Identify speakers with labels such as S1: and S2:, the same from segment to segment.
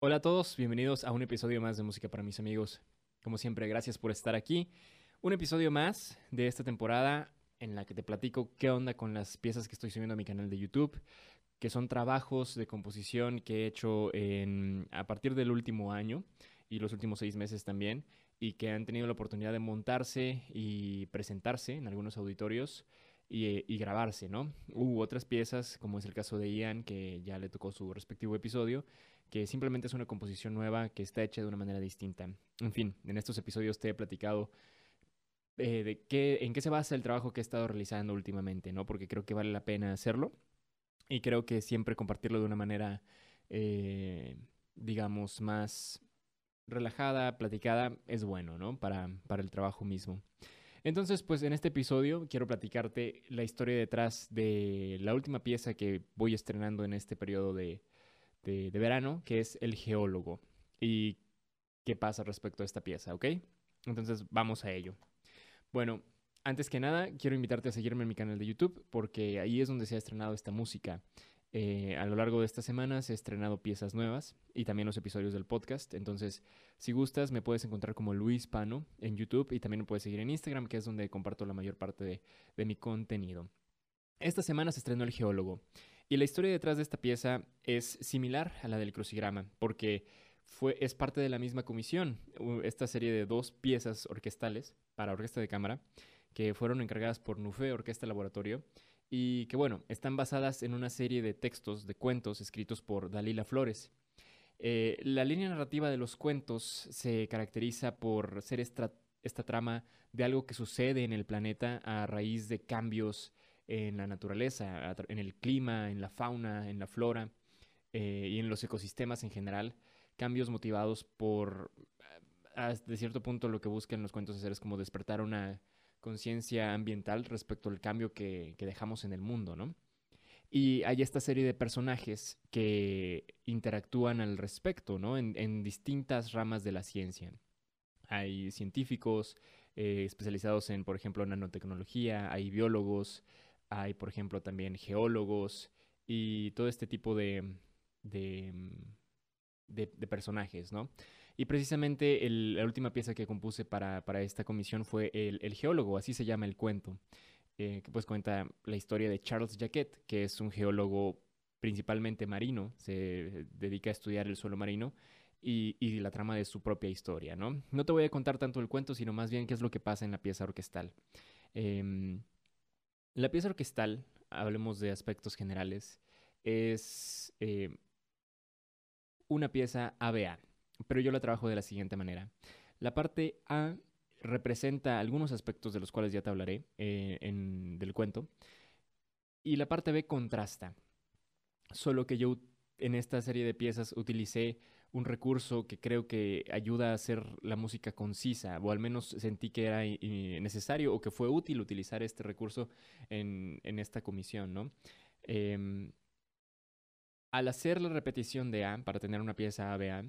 S1: Hola a todos, bienvenidos a un episodio más de Música para mis amigos. Como siempre, gracias por estar aquí. Un episodio más de esta temporada en la que te platico qué onda con las piezas que estoy subiendo a mi canal de YouTube, que son trabajos de composición que he hecho a partir del último año y los últimos seis meses también, y que han tenido la oportunidad de montarse y presentarse en algunos auditorios y, grabarse, ¿no? Hubo otras piezas, como es el caso de Ian, que ya le tocó su respectivo episodio, que simplemente es una composición nueva que está hecha de una manera distinta. En fin, en estos episodios te he platicado eh, de qué, en qué se basa el trabajo que he estado realizando últimamente, ¿no? Porque creo que vale la pena hacerlo y creo que siempre compartirlo de una manera, eh, digamos, más relajada, platicada, es bueno, ¿no? Para, para el trabajo mismo. Entonces, pues en este episodio quiero platicarte la historia detrás de la última pieza que voy estrenando en este periodo de, de, verano, que es El Geólogo. Y qué pasa respecto a esta pieza, ¿ok? Entonces vamos a ello. Bueno, antes que nada, quiero invitarte a seguirme en mi canal de YouTube porque ahí es donde se ha estrenado esta música. Eh, a lo largo de estas semanas he estrenado piezas nuevas y también los episodios del podcast. Entonces, si gustas, me puedes encontrar como Luis Pano en YouTube y también me puedes seguir en Instagram, que es donde comparto la mayor parte de, mi contenido. Esta semana se estrenó El Geólogo. Y la historia detrás de esta pieza es similar a la del crucigrama, porque fue, es parte de la misma comisión, esta serie de dos piezas orquestales para orquesta de cámara, que fueron encargadas por Nufe Orquesta Laboratorio, y que bueno, están basadas en una serie de textos, de cuentos escritos por Dalila Flores. Eh, la línea narrativa de los cuentos se caracteriza por ser esta, trama de algo que sucede en el planeta a raíz de cambios en la naturaleza, en el clima, en la fauna, en la flora eh, y en los ecosistemas en general. Cambios motivados por, de cierto punto, lo que buscan los cuentos hacer es como despertar una conciencia ambiental respecto al cambio que, dejamos en el mundo, ¿no? Y hay esta serie de personajes que interactúan al respecto, ¿no? En, distintas ramas de la ciencia. Hay científicos eh, especializados en, por ejemplo, nanotecnología, hay biólogos, hay, por ejemplo, también geólogos y todo este tipo de, de, mm, personajes, ¿no? Y precisamente la última pieza que compuse para, esta comisión fue el, geólogo, así se llama el cuento, eh, que pues cuenta la historia de Charles Jacquet, que es un geólogo principalmente marino, se dedica a estudiar el suelo marino y, la trama de su propia historia, ¿no? No te voy a contar tanto el cuento, sino más bien qué es lo que pasa en la pieza orquestal. Em, la pieza orquestal, hablemos de aspectos generales, es eh, una pieza ABA, pero yo la trabajo de la siguiente manera. La parte A representa algunos aspectos de los cuales ya te hablaré eh, en, del cuento, y la parte B contrasta, solo que yo en esta serie de piezas utilicé un recurso que creo que ayuda a hacer la música concisa, o al menos sentí que era necesario o que fue útil utilizar este recurso en, esta comisión, ¿no? Em, al hacer la repetición de A para tener una pieza A,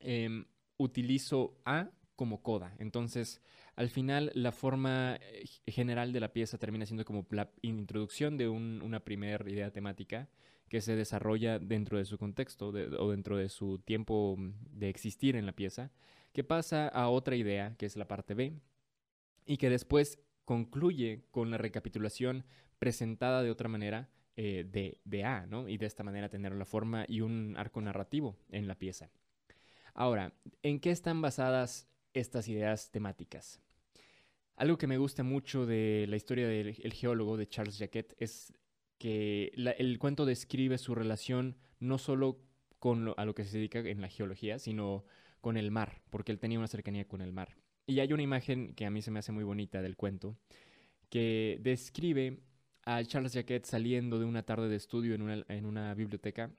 S1: eh, utilizo A como coda. Entonces, al final, la forma eh, general de la pieza termina siendo como la introducción de una primera idea temática que se desarrolla dentro de su contexto o dentro de su tiempo mm, de existir en la pieza, que pasa a otra idea, que es la parte B, y que después concluye con la recapitulación presentada de otra manera eh, de, A. Y de esta manera tener la forma y un arco narrativo en la pieza. Ahora, ¿en qué están basadas estas ideas temáticas? Algo que me gusta mucho de la historia del geólogo de Charles Jacquet es que el cuento describe su relación no solo con a lo que se dedica en la geología, sino con el mar, porque él tenía una cercanía con el mar. Y hay una imagen que a mí se me hace muy bonita del cuento, que describe a Charles Jacquet saliendo de una tarde de estudio en una, biblioteca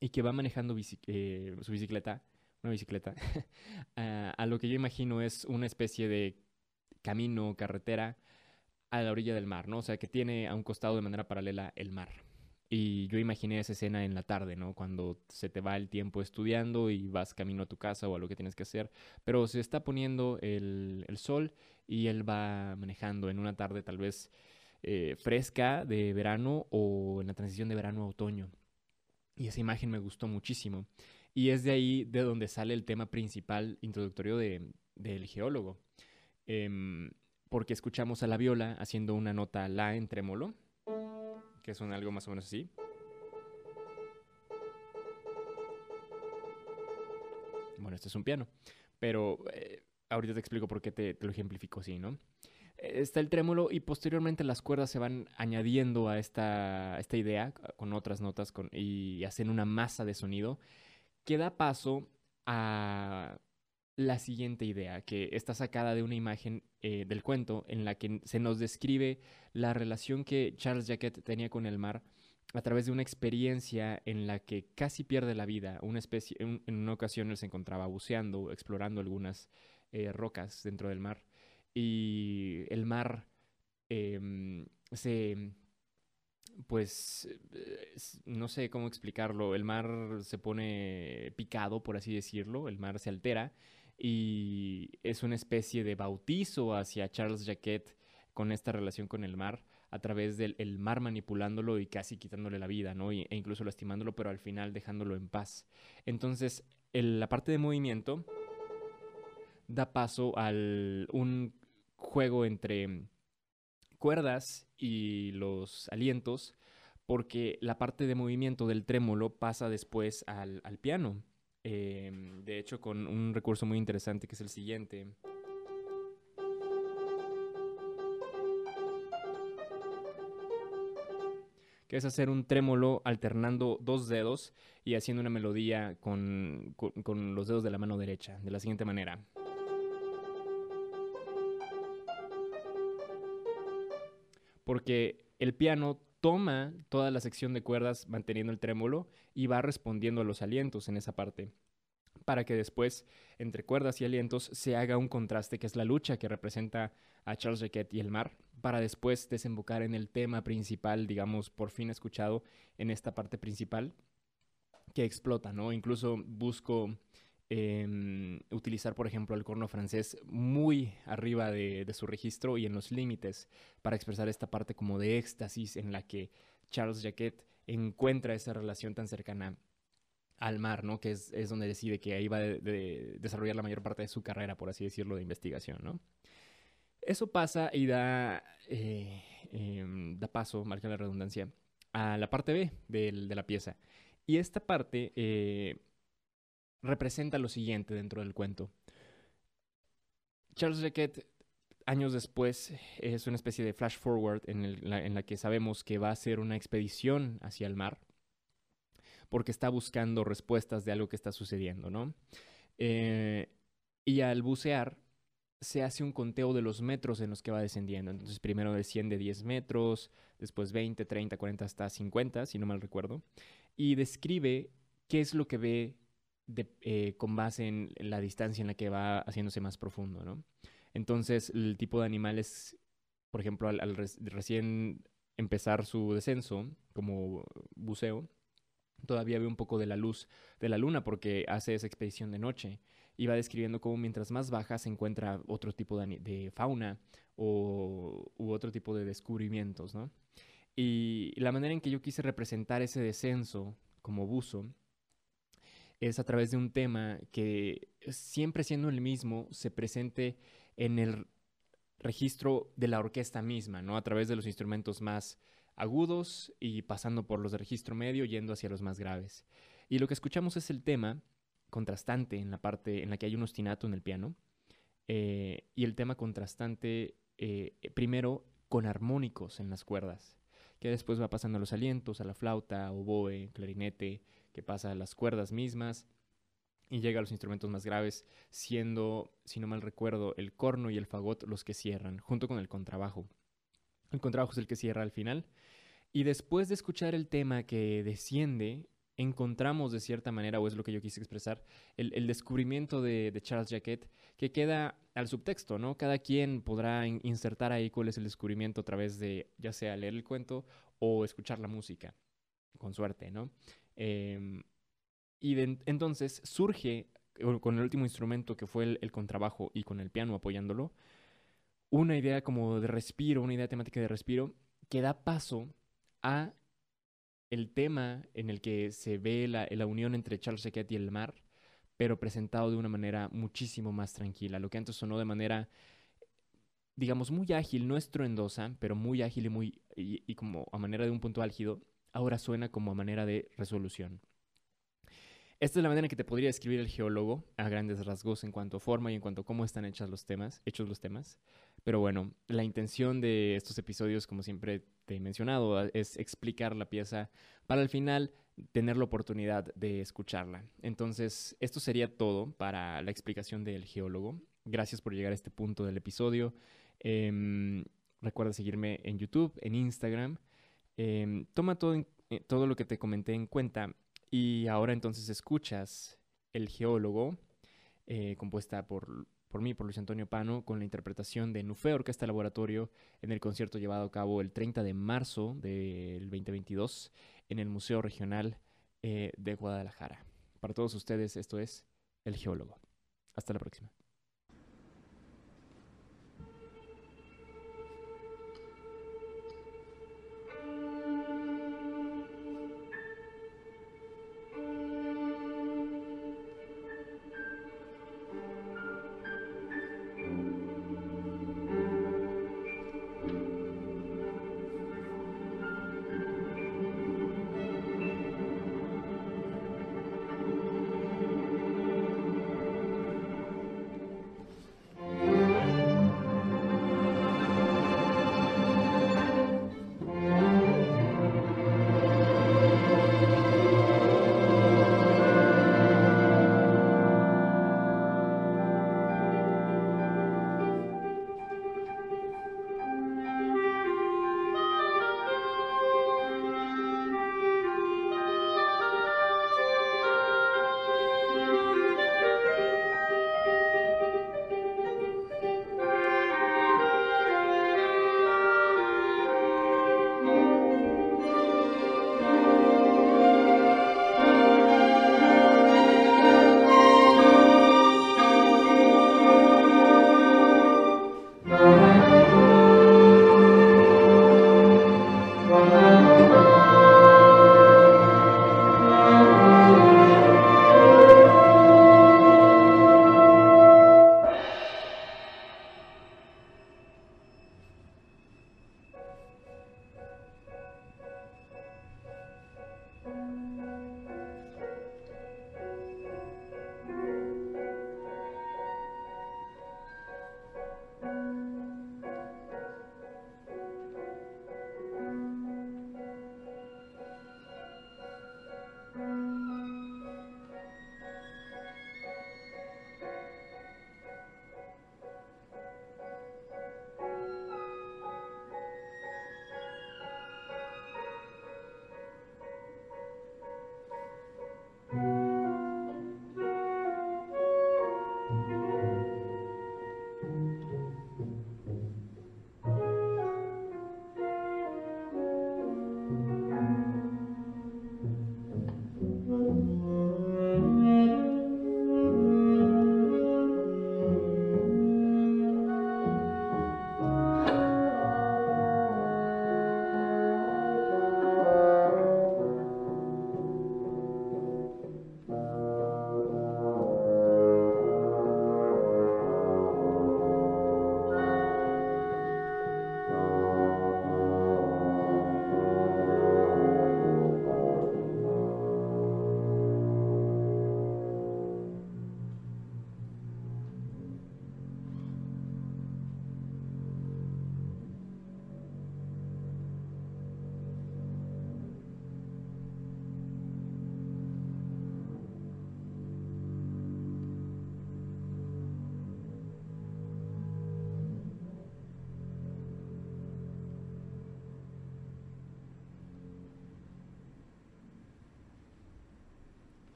S1: y que va manejando eh, su bicicleta, una bicicleta, a lo que yo imagino es una especie de camino, carretera, a la orilla del mar, ¿no? O sea, que tiene a un costado de manera paralela el mar. Y yo imaginé esa escena en la tarde, ¿no? Cuando se te va el tiempo estudiando y vas camino a tu casa o a lo que tienes que hacer. Pero se está poniendo el, sol y él va manejando en una tarde tal vez eh, fresca de verano o en la transición de verano a otoño. Y esa imagen me gustó muchísimo. Y es de ahí de donde sale el tema principal introductorio del geólogo. Em, porque escuchamos a la viola haciendo una nota la en trémolo, que son algo más o menos así. Bueno, este es un piano, pero eh, ahorita te explico por qué te, lo ejemplifico así, ¿no? Está el trémolo y posteriormente las cuerdas se van añadiendo a esta, esta idea con otras notas y hacen una masa de sonido que da paso a la siguiente idea, que está sacada de una imagen eh, del cuento en la que se nos describe la relación que Charles Jacquet tenía con el mar a través de una experiencia en la que casi pierde la vida. Una especie, en, una ocasión él se encontraba buceando, explorando algunas eh, rocas dentro del mar y el mar em, se pues no sé cómo explicarlo, el mar se pone picado, por así decirlo, el mar se altera y es una especie de bautizo hacia Charles Jacquet con esta relación con el mar a través del mar manipulándolo y casi quitándole la vida, ¿no? e incluso lastimándolo, pero al final dejándolo en paz. Entonces, la parte de movimiento da paso a un juego entre cuerdas y los alientos, porque la parte de movimiento del trémolo pasa después al piano. Em, de hecho, con un recurso muy interesante que es el siguiente. que es hacer un trémolo alternando dos dedos y haciendo una melodía con, con, los dedos de la mano derecha, de la siguiente manera. Porque el piano toma toda la sección de cuerdas manteniendo el trémolo y va respondiendo a los alientos en esa parte para que después, entre cuerdas y alientos, se haga un contraste que es la lucha que representa a Charles Jacquet y el mar, para después desembocar en el tema principal, digamos, por fin escuchado en esta parte principal, que explota, ¿no? Incluso busco Em, utilizar, por ejemplo, el corno francés muy arriba de, su registro y en los límites para expresar esta parte como de éxtasis en la que Charles Jacquet encuentra esa relación tan cercana al mar, ¿no? Que es, donde decide que ahí va a de, desarrollar la mayor parte de su carrera, por así decirlo, de investigación, ¿no? Eso pasa y da, eh, em, da paso, marca la redundancia, a la parte B de, de la pieza. Y esta parte eh, representa lo siguiente dentro del cuento. Charles Jacquet, años después, es una especie de flash forward en, la, que sabemos que va a hacer una expedición hacia el mar porque está buscando respuestas de algo que está sucediendo, ¿no? Eh, y al bucear, se hace un conteo de los metros en los que va descendiendo. Entonces, primero desciende 10 metros, después 20, 30, 40, hasta 50, si no mal recuerdo. Y describe qué es lo que ve eh, con base en la distancia en la que va haciéndose más profundo, ¿no? Entonces, el tipo de animales, por ejemplo, al, recién empezar su descenso como buceo, todavía ve un poco de la luz de la luna porque hace esa expedición de noche y va describiendo cómo mientras más baja se encuentra otro tipo de, fauna o, u otro tipo de descubrimientos, ¿no? Y la manera en que yo quise representar ese descenso como buzo es a través de un tema que siempre siendo el mismo se presente en el registro de la orquesta misma, ¿no? A través de los instrumentos más agudos y pasando por los de registro medio yendo hacia los más graves. Y lo que escuchamos es el tema contrastante en la parte en la que hay un ostinato en el piano eh, y el tema contrastante eh, primero con armónicos en las cuerdas, que después va pasando a los alientos, a la flauta, oboe, clarinete, que pasa a las cuerdas mismas y llega a los instrumentos más graves, siendo, si no mal recuerdo, el corno y el fagot los que cierran, junto con el contrabajo. El contrabajo es el que cierra al final. Y después de escuchar el tema que desciende, encontramos de cierta manera, o es lo que yo quise expresar, el, descubrimiento de, Charles Jacquet, que queda al subtexto, ¿no? Cada quien podrá insertar ahí cuál es el descubrimiento a través de, ya sea leer el cuento o escuchar la música, con suerte, ¿no? Em, y entonces surge, con el último instrumento que fue el, contrabajo y con el piano apoyándolo, una idea como de respiro, una idea temática de respiro que da paso a el tema en el que se ve la, la unión entre Charles Sequet y el mar, pero presentado de una manera muchísimo más tranquila. Lo que antes sonó de manera, digamos, muy ágil, no estruendosa, pero muy ágil y, muy, y como a manera de un punto álgido, ahora suena como a manera de resolución. Esta es la manera en que te podría describir el geólogo a grandes rasgos en cuanto a forma y en cuanto a cómo están hechas los temas, hechos los temas. Pero bueno, la intención de estos episodios, como siempre te he mencionado, es explicar la pieza para al final tener la oportunidad de escucharla. Entonces, esto sería todo para la explicación del geólogo. Gracias por llegar a este punto del episodio. Em, recuerda seguirme en YouTube, en Instagram. Em, toma todo, eh, todo lo que te comenté en cuenta y ahora entonces escuchas El Geólogo, eh, compuesta por, por mí, por Luis Antonio Pano, con la interpretación de Nufe Orquesta Laboratorio en el concierto llevado a cabo el 30 de marzo del 2022 en el Museo Regional eh, de Guadalajara. Para todos ustedes, esto es El Geólogo. Hasta la próxima.